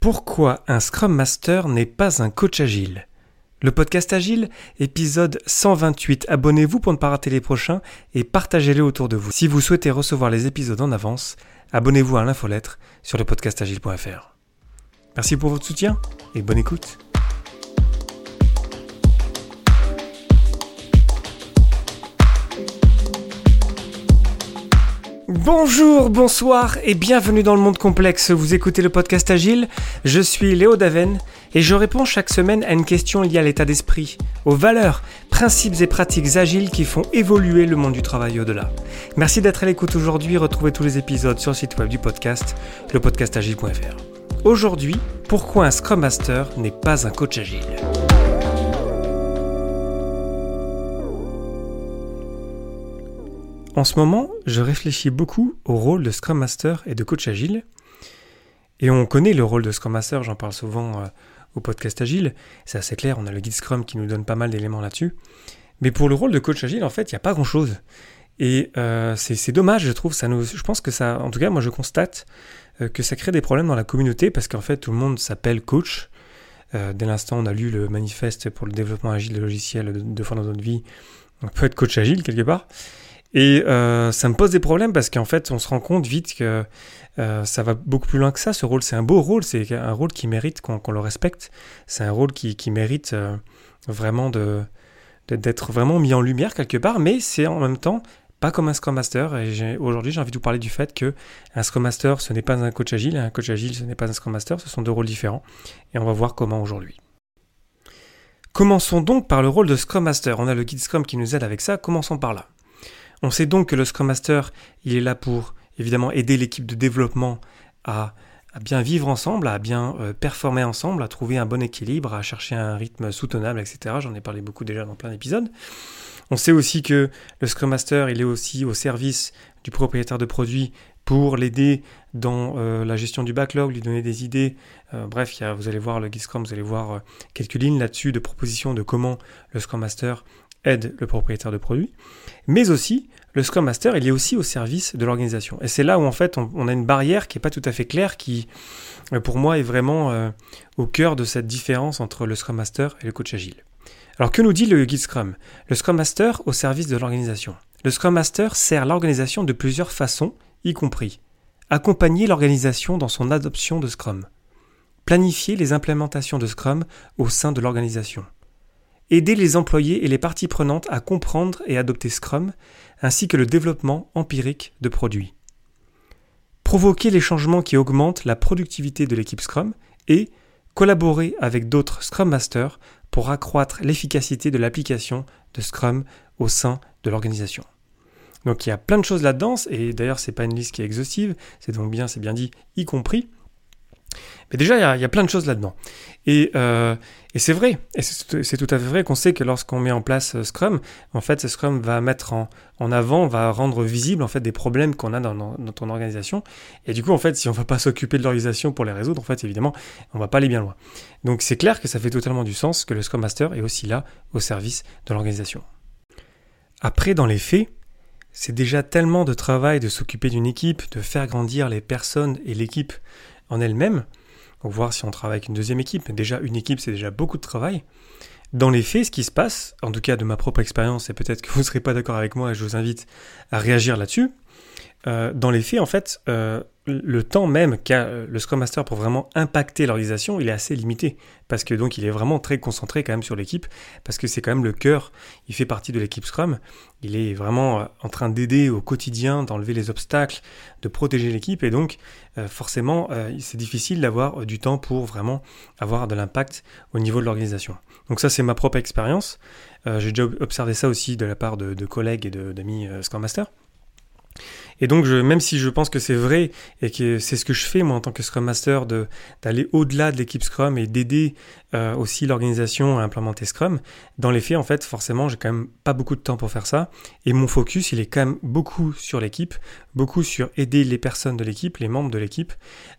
Pourquoi un Scrum Master n'est pas un coach agile? Le podcast Agile, épisode 128. Abonnez-vous pour ne pas rater les prochains et partagez-les autour de vous. Si vous souhaitez recevoir les épisodes en avance, abonnez-vous à l'infolettre sur le podcastagile.fr. Merci pour votre soutien et bonne écoute. Bonjour, bonsoir et bienvenue dans le monde complexe. Vous écoutez le podcast Agile, je suis Léo Daven et je réponds chaque semaine à une question liée à l'état d'esprit, aux valeurs, principes et pratiques agiles qui font évoluer le monde du travail au-delà. Merci d'être à l'écoute aujourd'hui, retrouvez tous les épisodes sur le site web du podcast, lepodcastagile.fr. Aujourd'hui, pourquoi un Scrum Master n'est pas un coach agile? En ce moment, je réfléchis beaucoup au rôle de Scrum Master et de coach agile. Et on connaît le rôle de Scrum Master, j'en parle souvent euh, au podcast Agile. C'est assez clair, on a le guide Scrum qui nous donne pas mal d'éléments là-dessus. Mais pour le rôle de coach agile, en fait, il n'y a pas grand-chose. Et euh, c'est dommage, je trouve. Je pense que ça, en tout cas, moi, je constate euh, que ça crée des problèmes dans la communauté parce qu'en fait, tout le monde s'appelle coach. dès l'instant, on a lu le manifeste pour le développement agile des logiciels de, de fois dans notre vie. On peut être coach agile quelque part. Et euh, ça me pose des problèmes parce qu'en fait, on se rend compte vite que euh, ça va beaucoup plus loin que ça. Ce rôle, c'est un beau rôle, c'est un rôle qui mérite qu'on le respecte. C'est un rôle qui, mérite euh, vraiment d'être vraiment mis en lumière quelque part, mais c'est en même temps pas comme un Scrum Master. Et aujourd'hui, j'ai envie de vous parler du fait que un Scrum Master, ce n'est pas un coach agile, un coach agile, ce n'est pas un Scrum Master, ce sont deux rôles différents. Et on va voir comment aujourd'hui. Commençons donc par le rôle de Scrum Master. On a le guide Scrum qui nous aide avec ça. Commençons par là. On sait donc que le Scrum Master, il est là pour évidemment aider l'équipe de développement à, bien vivre ensemble, à bien euh, performer ensemble, à trouver un bon équilibre, à chercher un rythme soutenable, etc. J'en ai parlé beaucoup déjà dans plein d'épisodes. On sait aussi que le Scrum Master, il est aussi au service du propriétaire de produit pour l'aider dans euh, la gestion du backlog, lui donner des idées. Euh, bref, vous allez voir le guide Scrum, vous allez voir quelques lignes là-dessus de propositions de comment le Scrum Master aide le propriétaire de produit, mais aussi le Scrum Master, il est aussi au service de l'organisation. Et c'est là où en fait on, a une barrière qui n'est pas tout à fait claire, qui euh, pour moi est vraiment euh, au cœur de cette différence entre le Scrum Master et le coach agile. Alors que nous dit le guide Scrum? Le Scrum Master au service de l'organisation. Le Scrum Master sert l'organisation de plusieurs façons, y compris accompagner l'organisation dans son adoption de Scrum, planifier les implémentations de Scrum au sein de l'organisation, aider les employés et les parties prenantes à comprendre et adopter Scrum, ainsi que le développement empirique de produits. Provoquer les changements qui augmentent la productivité de l'équipe Scrum et collaborer avec d'autres Scrum Masters pour accroître l'efficacité de l'application de Scrum au sein de l'organisation. Donc il y a plein de choses là-dedans, et d'ailleurs c'est pas une liste qui est exhaustive, c'est donc bien, bien dit, y compris mais déjà, il y, a, plein de choses là-dedans. Et, euh, c'est vrai, et c'est tout à fait vrai qu'on sait que lorsqu'on met en place euh, Scrum, en fait, Scrum va mettre en, avant, va rendre visible en fait des problèmes qu'on a dans, ton organisation. Et du coup, en fait, si on ne va pas s'occuper de l'organisation pour les résoudre, en fait, évidemment, on ne va pas aller bien loin. Donc c'est clair que ça fait totalement du sens que le Scrum Master est aussi là au service de l'organisation. Après, dans les faits, c'est déjà tellement de travail de s'occuper d'une équipe, de faire grandir les personnes et l'équipe en elle-même, voir si on travaille avec une deuxième équipe. Déjà, une équipe, c'est déjà beaucoup de travail. Dans les faits, ce qui se passe, en tout cas de ma propre expérience, et peut-être que vous ne serez pas d'accord avec moi je vous invite à réagir là-dessus, euh, dans les faits, en fait, euh, le temps même qu'a euh, le Scrum Master pour vraiment impacter l'organisation, il est assez limité. Parce que donc il est vraiment très concentré quand même sur l'équipe, parce que c'est quand même le cœur, il fait partie de l'équipe Scrum. Il est vraiment en train d'aider au quotidien, d'enlever les obstacles, de protéger l'équipe, et donc forcément c'est difficile d'avoir du temps pour vraiment avoir de l'impact au niveau de l'organisation. Donc ça c'est ma propre expérience. J'ai déjà observé ça aussi de la part de collègues et d'amis Scrum Master. Et donc, même si je pense que c'est vrai et que c'est ce que je fais moi en tant que Scrum Master, d'aller au-delà de l'équipe Scrum et d'aider euh, aussi l'organisation à implémenter Scrum, dans les faits, en fait, forcément, j'ai quand même pas beaucoup de temps pour faire ça. Et mon focus, il est quand même beaucoup sur l'équipe, beaucoup sur aider les personnes de l'équipe, les membres de l'équipe,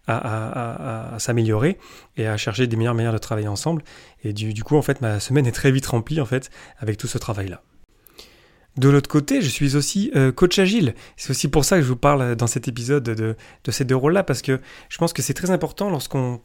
à, s'améliorer et à chercher des meilleures manières de travailler ensemble. Et du, du coup, en fait, ma semaine est très vite remplie, en fait, avec tout ce travail-là. De l'autre côté, je suis aussi euh, coach agile. C'est aussi pour ça que je vous parle dans cet épisode de, ces deux rôles-là, parce que je pense que c'est très important lorsqu'on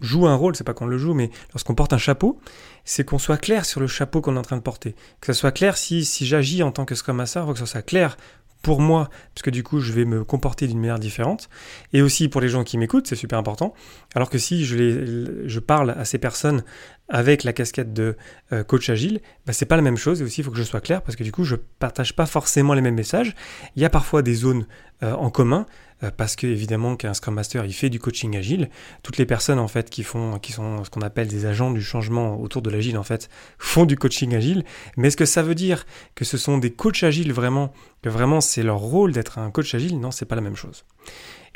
joue un rôle, c'est pas qu'on le joue, mais lorsqu'on porte un chapeau, c'est qu'on soit clair sur le chapeau qu'on est en train de porter. Que ça soit clair si, si j'agis en tant que Scrum Master, il faut que ça soit clair pour moi, parce que du coup, je vais me comporter d'une manière différente, et aussi pour les gens qui m'écoutent, c'est super important. Alors que si je, les, je parle à ces personnes avec la casquette de euh, coach agile, bah, c'est pas la même chose, et aussi il faut que je sois clair, parce que du coup, je partage pas forcément les mêmes messages. Il y a parfois des zones euh, en commun, euh, parce que évidemment qu'un Scrum Master il fait du coaching agile. Toutes les personnes en fait qui font, qui sont ce qu'on appelle des agents du changement autour de l'agile en fait, font du coaching agile. Mais est-ce que ça veut dire que ce sont des coachs agiles vraiment, que vraiment c'est leur rôle d'être un coach agile? Non, c'est pas la même chose.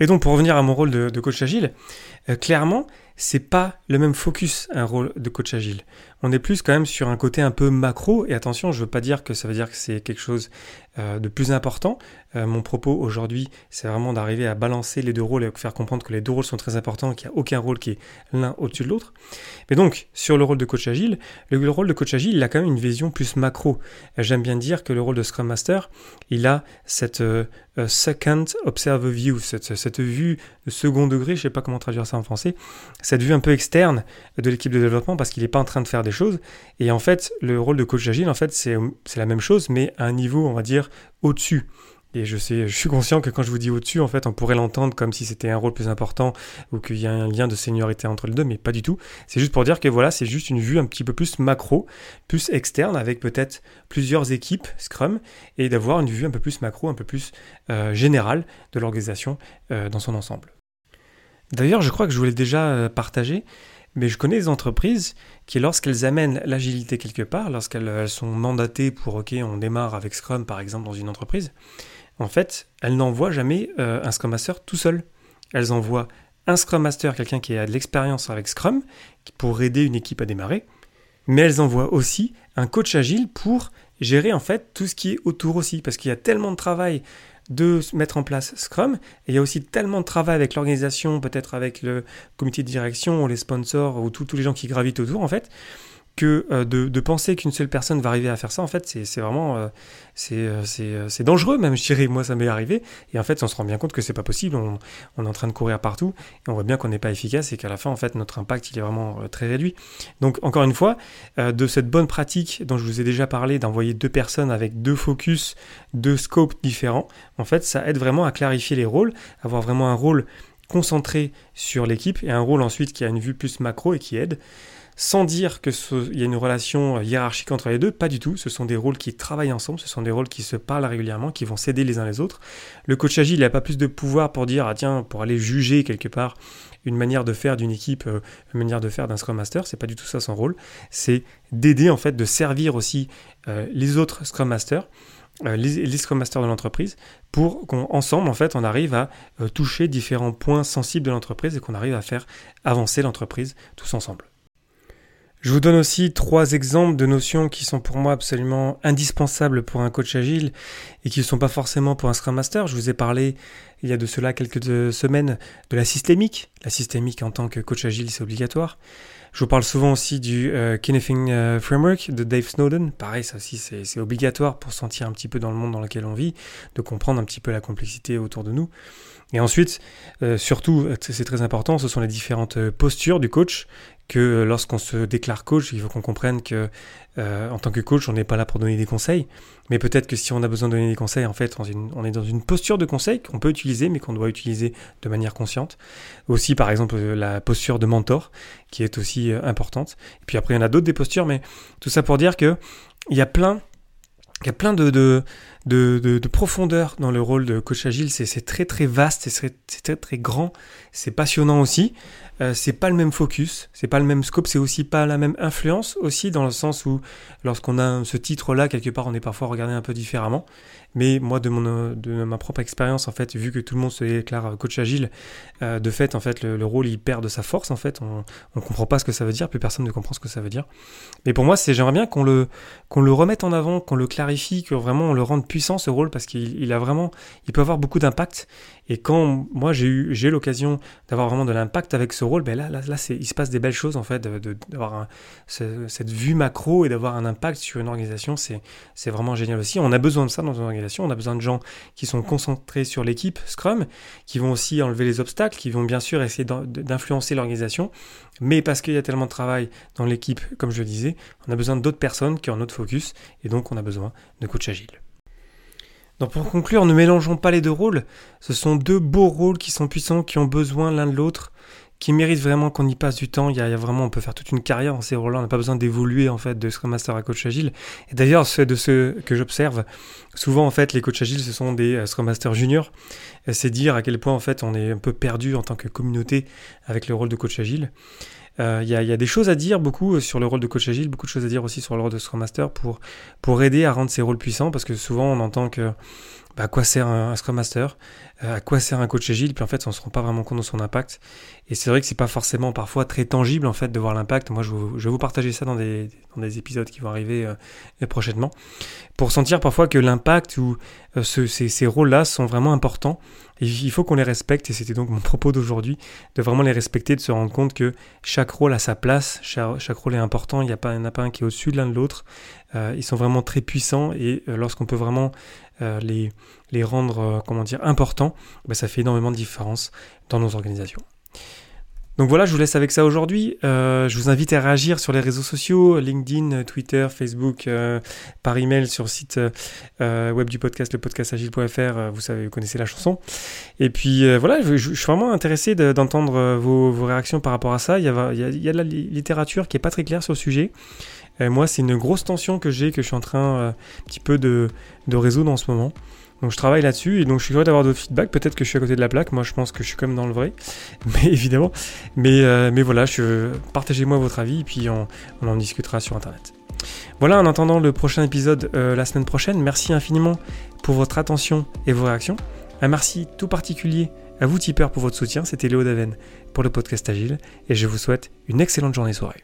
Et donc pour revenir à mon rôle de, coach agile, clairement c'est pas le même focus un rôle de coach agile. On est plus quand même sur un côté un peu macro et attention, je veux pas dire que ça veut dire que c'est quelque chose euh, de plus important. Euh, mon propos aujourd'hui, c'est vraiment d'arriver à balancer les deux rôles et faire comprendre que les deux rôles sont très importants, qu'il n'y a aucun rôle qui est l'un au-dessus de l'autre. Mais donc, sur le rôle de coach agile, le, rôle de coach agile, il a quand même une vision plus macro. Euh, j'aime bien dire que le rôle de Scrum Master, il a cette second observer view, cette, vue de second degré, je sais pas comment traduire ça en français, cette vue un peu externe de l'équipe de développement parce qu'il n'est pas en train de faire des choses. Et en fait, le rôle de coach agile, en fait, c'est la même chose, mais à un niveau, on va dire, au-dessus. Et je sais, je suis conscient que quand je vous dis au-dessus, en fait, on pourrait l'entendre comme si c'était un rôle plus important ou qu'il y a un lien de seniorité entre les deux, mais pas du tout. C'est juste pour dire que voilà, c'est juste une vue un petit peu plus macro, plus externe, avec peut-être plusieurs équipes Scrum, et d'avoir une vue un peu plus macro, un peu plus euh, générale de l'organisation euh, dans son ensemble. D'ailleurs, je crois que je vous l'ai déjà euh, partagé, mais je connais des entreprises qui, lorsqu'elles amènent l'agilité quelque part, lorsqu'elles sont mandatées pour, OK, on démarre avec Scrum par exemple dans une entreprise, en fait, elles n'envoient jamais euh, un Scrum Master tout seul. Elles envoient un Scrum Master, quelqu'un qui a de l'expérience avec Scrum, pour aider une équipe à démarrer, mais elles envoient aussi un coach agile pour gérer en fait tout ce qui est autour aussi, parce qu'il y a tellement de travail de mettre en place Scrum. Et il y a aussi tellement de travail avec l'organisation, peut-être avec le comité de direction les sponsors ou tous les gens qui gravitent autour, en fait, que euh, de, penser qu'une seule personne va arriver à faire ça, en fait, c'est vraiment euh, euh, c'est dangereux, même, je dirais. Moi, ça m'est arrivé. Et en fait, on se rend bien compte que c'est pas possible. On, on, est en train de courir partout et on voit bien qu'on n'est pas efficace et qu'à la fin, en fait, notre impact, il est vraiment très réduit. Donc, encore une fois, de cette bonne pratique dont je vous ai déjà parlé, d'envoyer deux personnes avec deux focus, deux scopes différents, en fait, ça aide vraiment à clarifier les rôles, avoir vraiment un rôle concentré sur l'équipe et un rôle ensuite qui a une vue plus macro et qui aide sans dire qu'il y a une relation hiérarchique entre les deux, pas du tout. Ce sont des rôles qui travaillent ensemble, ce sont des rôles qui se parlent régulièrement, qui vont s'aider les uns les autres. Le coach agile, il n'a pas plus de pouvoir pour dire, ah tiens, pour aller juger quelque part une manière de faire d'une équipe, euh, une manière de faire d'un Scrum Master, c'est pas du tout ça son rôle. C'est d'aider en fait, de servir aussi euh, les autres Scrum Masters. Euh, les, Scrum Masters de l'entreprise pour qu'ensemble en fait on arrive à toucher différents points sensibles de l'entreprise et qu'on arrive à faire avancer l'entreprise tous ensemble. Je vous donne aussi trois exemples de notions qui sont pour moi absolument indispensables pour un coach agile et qui ne sont pas forcément pour un Scrum Master. Je vous ai parlé il y a de cela quelques semaines de la systémique. La systémique en tant que coach agile, c'est obligatoire. Je vous parle souvent aussi du euh, euh, Framework de Dave Snowden. Pareil, ça aussi, c'est obligatoire pour sentir un petit peu dans le monde dans lequel on vit, de comprendre un petit peu la complexité autour de nous. Et ensuite, euh, surtout, c'est très important, ce sont les différentes euh, postures du coach que lorsqu'on se déclare coach, il faut qu'on comprenne que euh, en tant que coach, on n'est pas là pour donner des conseils, mais peut-être que si on a besoin de donner des conseils, en fait, on est dans une posture de conseil qu'on peut utiliser, mais qu'on doit utiliser de manière consciente. Aussi, par exemple, la posture de mentor, qui est aussi euh, importante. Et puis après, il y en a d'autres des postures, mais tout ça pour dire que il y a plein, il y a plein de, de, de, de, profondeur dans le rôle de coach agile. C'est très très vaste, c'est très très grand, c'est passionnant aussi. Euh, c'est pas le même focus, c'est pas le même scope, c'est aussi pas la même influence aussi dans le sens où lorsqu'on a ce titre-là quelque part, on est parfois regardé un peu différemment. Mais moi, de, mon, de ma propre expérience, en fait, vu que tout le monde se déclare coach agile, euh, de fait, en fait, le, rôle, il perd de sa force, en fait. On comprend pas ce que ça veut dire, plus personne ne comprend ce que ça veut dire. Mais pour moi, c'est j'aimerais bien qu'on le, qu'on le remette en avant, qu'on le clarifie, que vraiment on le rende puissant ce rôle parce qu'il a vraiment, il peut avoir beaucoup d'impact. Et quand moi j'ai eu, j'ai l'occasion d'avoir vraiment de l'impact avec ce rôle, ben là, là, là il se passe des belles choses en fait, d'avoir cette vue macro et d'avoir un impact sur une organisation, c'est, c'est vraiment génial aussi. On a besoin de ça dans une organisation. On a besoin de gens qui sont concentrés sur l'équipe Scrum, qui vont aussi enlever les obstacles, qui vont bien sûr essayer d'influencer l'organisation, mais parce qu'il y a tellement de travail dans l'équipe, comme je le disais, on a besoin d'autres personnes qui ont notre focus, et donc on a besoin de coach agile. Donc pour conclure, ne mélangeons pas les deux rôles. Ce sont deux beaux rôles qui sont puissants, qui ont besoin l'un de l'autre, qui méritent vraiment qu'on y passe du temps. Il y, a, vraiment, on peut faire toute une carrière en ces rôles-là. On n'a pas besoin d'évoluer en fait de Scrum Master à coach agile. Et d'ailleurs, de ceux que j'observe, souvent en fait, les coachs agiles, ce sont des euh, Scrum Master juniors. C'est dire à quel point en fait on est un peu perdu en tant que communauté avec le rôle de coach agile. Euh, il y, a, des choses à dire beaucoup euh, sur le rôle de coach agile, beaucoup de choses à dire aussi sur le rôle de Scrum Master pour, pour aider à rendre ces rôles puissants, parce que souvent on entend que bah, à quoi sert un, Scrum Master, euh, à quoi sert un coach agile, puis en fait on se rend pas vraiment compte de son impact. Et c'est vrai que c'est pas forcément parfois très tangible en fait de voir l'impact. Moi je, vais vous partager ça dans des, dans des épisodes qui vont arriver euh, prochainement, pour sentir parfois que l'impact ou euh, ces, ces rôles-là sont vraiment importants. Il faut qu'on les respecte, et c'était donc mon propos d'aujourd'hui, de vraiment les respecter, de se rendre compte que chaque rôle a sa place, chaque, chaque rôle est important, il n'y en a pas un qui est au-dessus de l'un de l'autre. ils sont vraiment très puissants, et lorsqu'on peut vraiment euh, les, les rendre euh, comment dire, importants, bah, ça fait énormément de différence dans nos organisations. Donc voilà, je vous laisse avec ça aujourd'hui. Euh, je vous invite à réagir sur les réseaux sociaux, LinkedIn, Twitter, Facebook, par email sur le site web du podcast, le podcastagile.fr. vous savez, vous connaissez la chanson. Et puis voilà, je, suis vraiment intéressé d'entendre vos, réactions par rapport à ça. Il y, a, il, y a, de la littérature qui est pas très claire sur le sujet. Moi, c'est une grosse tension que j'ai, que je suis en train euh, un petit peu de, de résoudre en ce moment. Donc je travaille là-dessus et donc je suis heureux d'avoir d'autres feedbacks. Peut-être que je suis à côté de la plaque. Moi, je pense que je suis comme dans le vrai, mais évidemment. Mais, euh, mais voilà, partagez-moi votre avis et puis on, on, en discutera sur Internet. Voilà, en attendant le prochain épisode euh, la semaine prochaine, merci infiniment pour votre attention et vos réactions. Un merci tout particulier à vous tipeurs pour votre soutien. C'était Léo Daven pour le podcast Agile et je vous souhaite une excellente journée soirée.